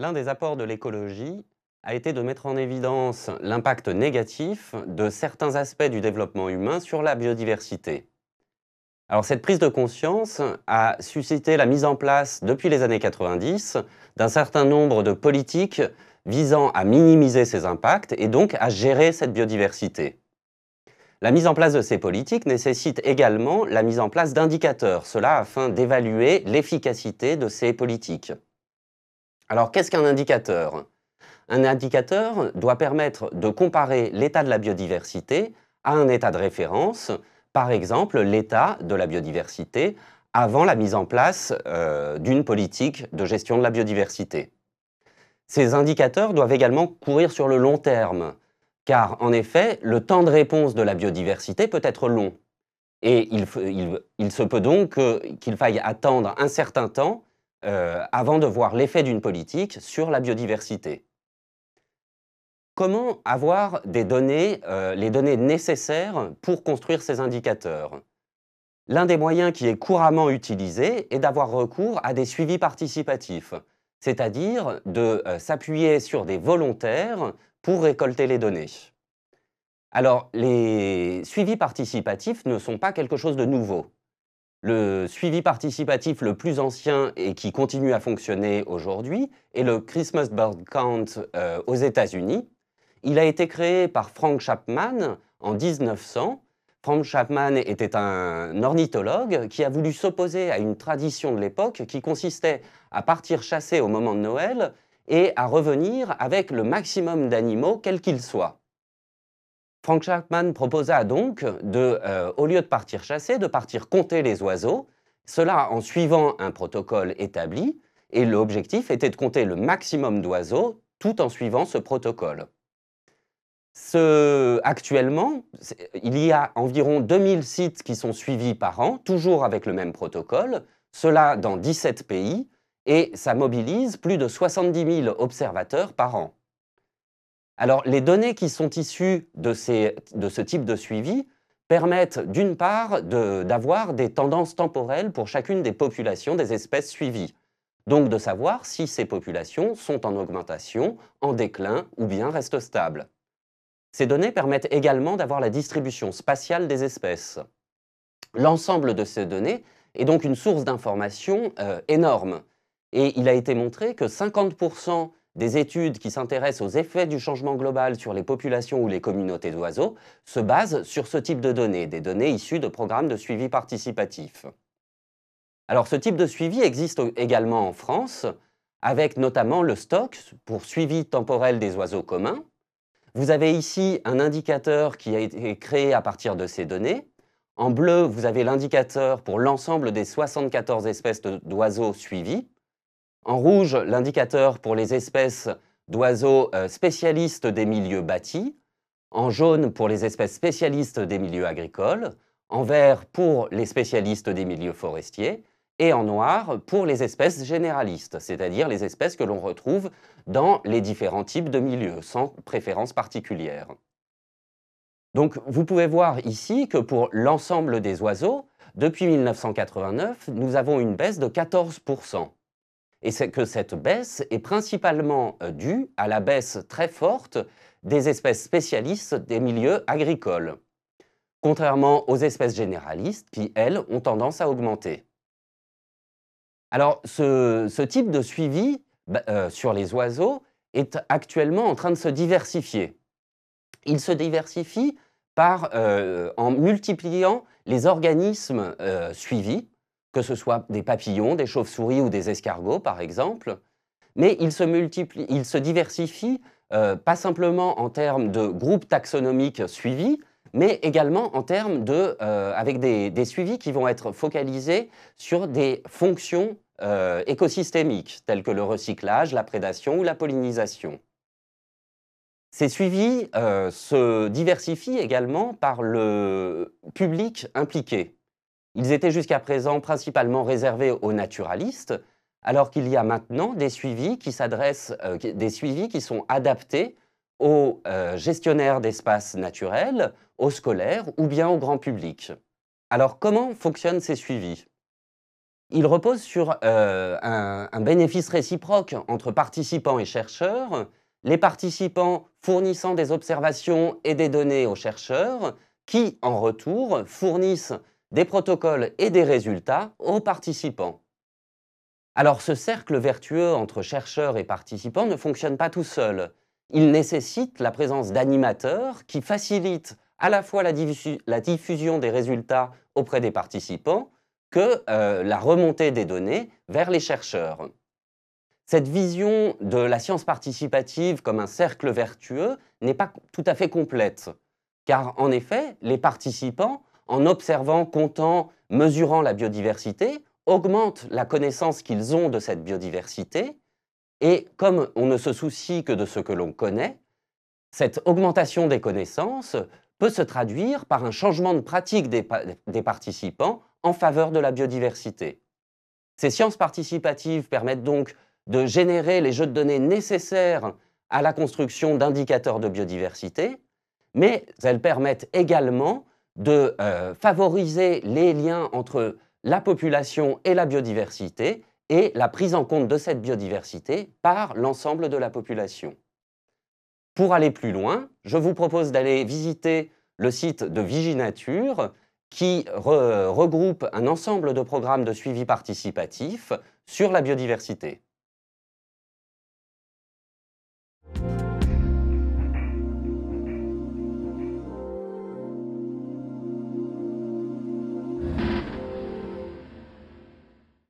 L'un des apports de l'écologie a été de mettre en évidence l'impact négatif de certains aspects du développement humain sur la biodiversité. Cette prise de conscience a suscité la mise en place, depuis les années 90, d'un certain nombre de politiques visant à minimiser ces impacts et donc à gérer cette biodiversité. La mise en place de ces politiques nécessite également la mise en place d'indicateurs, cela afin d'évaluer l'efficacité de ces politiques. Alors qu'est-ce qu'un indicateur? Un indicateur doit permettre de comparer l'état de la biodiversité à un état de référence, par exemple l'état de la biodiversité avant la mise en place euh, d'une politique de gestion de la biodiversité. Ces indicateurs doivent également courir sur le long terme, car en effet, le temps de réponse de la biodiversité peut être long. Et il, se peut donc qu'il faille attendre un certain temps euh, avant de voir l'effet d'une politique sur la biodiversité. Comment avoir euh, les données nécessaires pour construire ces indicateurs? L'un des moyens qui est couramment utilisé est d'avoir recours à des suivis participatifs, c'est-à-dire de euh, s'appuyer sur des volontaires pour récolter les données. Alors, les suivis participatifs ne sont pas quelque chose de nouveau. Le suivi participatif le plus ancien et qui continue à fonctionner aujourd'hui est le Christmas Bird Count euh, aux États-Unis. Il a été créé par Frank Chapman en 1900. Frank Chapman était un ornithologue qui a voulu s'opposer à une tradition de l'époque qui consistait à partir chasser au moment de Noël et à revenir avec le maximum d'animaux, quels qu'ils soient. Frank Chapman proposa donc, euh, au lieu de partir chasser, de partir compter les oiseaux, cela en suivant un protocole établi, et l'objectif était de compter le maximum d'oiseaux tout en suivant ce protocole. actuellement, il y a environ 2000 sites qui sont suivis par an, toujours avec le même protocole, cela dans 17 pays, et ça mobilise plus de 70 000 observateurs par an. Alors, les données qui sont issues de, ce type de suivi permettent d'une part d'avoir des tendances temporelles pour chacune des populations des espèces suivies. Donc de savoir si ces populations sont en augmentation, en déclin ou bien restent stables. Ces données permettent également d'avoir la distribution spatiale des espèces. L'ensemble de ces données est donc une source d'information euh, énorme et il a été montré que 50% des études qui s'intéressent aux effets du changement global sur les populations ou les communautés d'oiseaux se basent sur ce type de données, des données issues de programmes de suivi participatif. Alors ce type de suivi existe également en France, avec notamment le stock pour suivi temporel des oiseaux communs. Vous avez ici un indicateur qui a été créé à partir de ces données. En bleu, vous avez l'indicateur pour l'ensemble des 74 espèces d'oiseaux suivis. En rouge, l'indicateur pour les espèces d'oiseaux euh, spécialistes des milieux bâtis. En jaune, pour les espèces spécialistes des milieux agricoles. En vert, pour les spécialistes des milieux forestiers. Et en noir, pour les espèces généralistes, c'est-à-dire les espèces que l'on retrouve dans les différents types de milieux, sans préférence particulière. Donc vous pouvez voir ici que pour l'ensemble des oiseaux, depuis 1989, nous avons une baisse de 14 et c'est que cette baisse est principalement euh, due à la baisse très forte des espèces spécialistes des milieux agricoles, contrairement aux espèces généralistes qui, elles, ont tendance à augmenter. Alors, ce, type de suivi bah, euh, sur les oiseaux est actuellement en train de se diversifier. Il se diversifie euh, en multipliant les organismes suivis, que ce soit des papillons, des chauves-souris ou des escargots par exemple, mais ils se, multiplient, ils se diversifient euh, pas simplement en termes de groupes taxonomiques suivis, mais également en termes de, euh, avec des, suivis qui vont être focalisés sur des fonctions euh, écosystémiques, telles que le recyclage, la prédation ou la pollinisation. Ces suivis se diversifient également par le public impliqué. Ils étaient jusqu'à présent principalement réservés aux naturalistes, alors qu'il y a maintenant des suivis qui s'adressent, euh, des suivis qui sont adaptés aux euh, gestionnaires d'espaces naturels, aux scolaires ou bien au grand public. Alors comment fonctionnent ces suivis? Il repose sur euh, un, un bénéfice réciproque entre participants et chercheurs, les participants fournissant des observations et des données aux chercheurs, qui, en retour, fournissent des protocoles et des résultats aux participants. Alors ce cercle vertueux entre chercheurs et participants ne fonctionne pas tout seul. Il nécessite la présence d'animateurs qui facilitent à la fois la, diffusion des résultats auprès des participants que euh, la remontée des données vers les chercheurs. Cette vision de la science participative comme un cercle vertueux n'est pas tout à fait complète, car en effet, les participants, en observant, comptant, mesurant la biodiversité, augmentent la connaissance qu'ils ont de cette biodiversité, et comme on ne se soucie que de ce que l'on connaît, cette augmentation des connaissances peut se traduire par un changement de pratique des, participants en faveur de la biodiversité. Ces sciences participatives permettent donc de générer les jeux de données nécessaires à la construction d'indicateurs de biodiversité, mais elles permettent également de euh, favoriser les liens entre la population et la biodiversité et la prise en compte de cette biodiversité par l'ensemble de la population. Pour aller plus loin, je vous propose d'aller visiter le site de Viginature qui regroupe un ensemble de programmes de suivi participatif sur la biodiversité.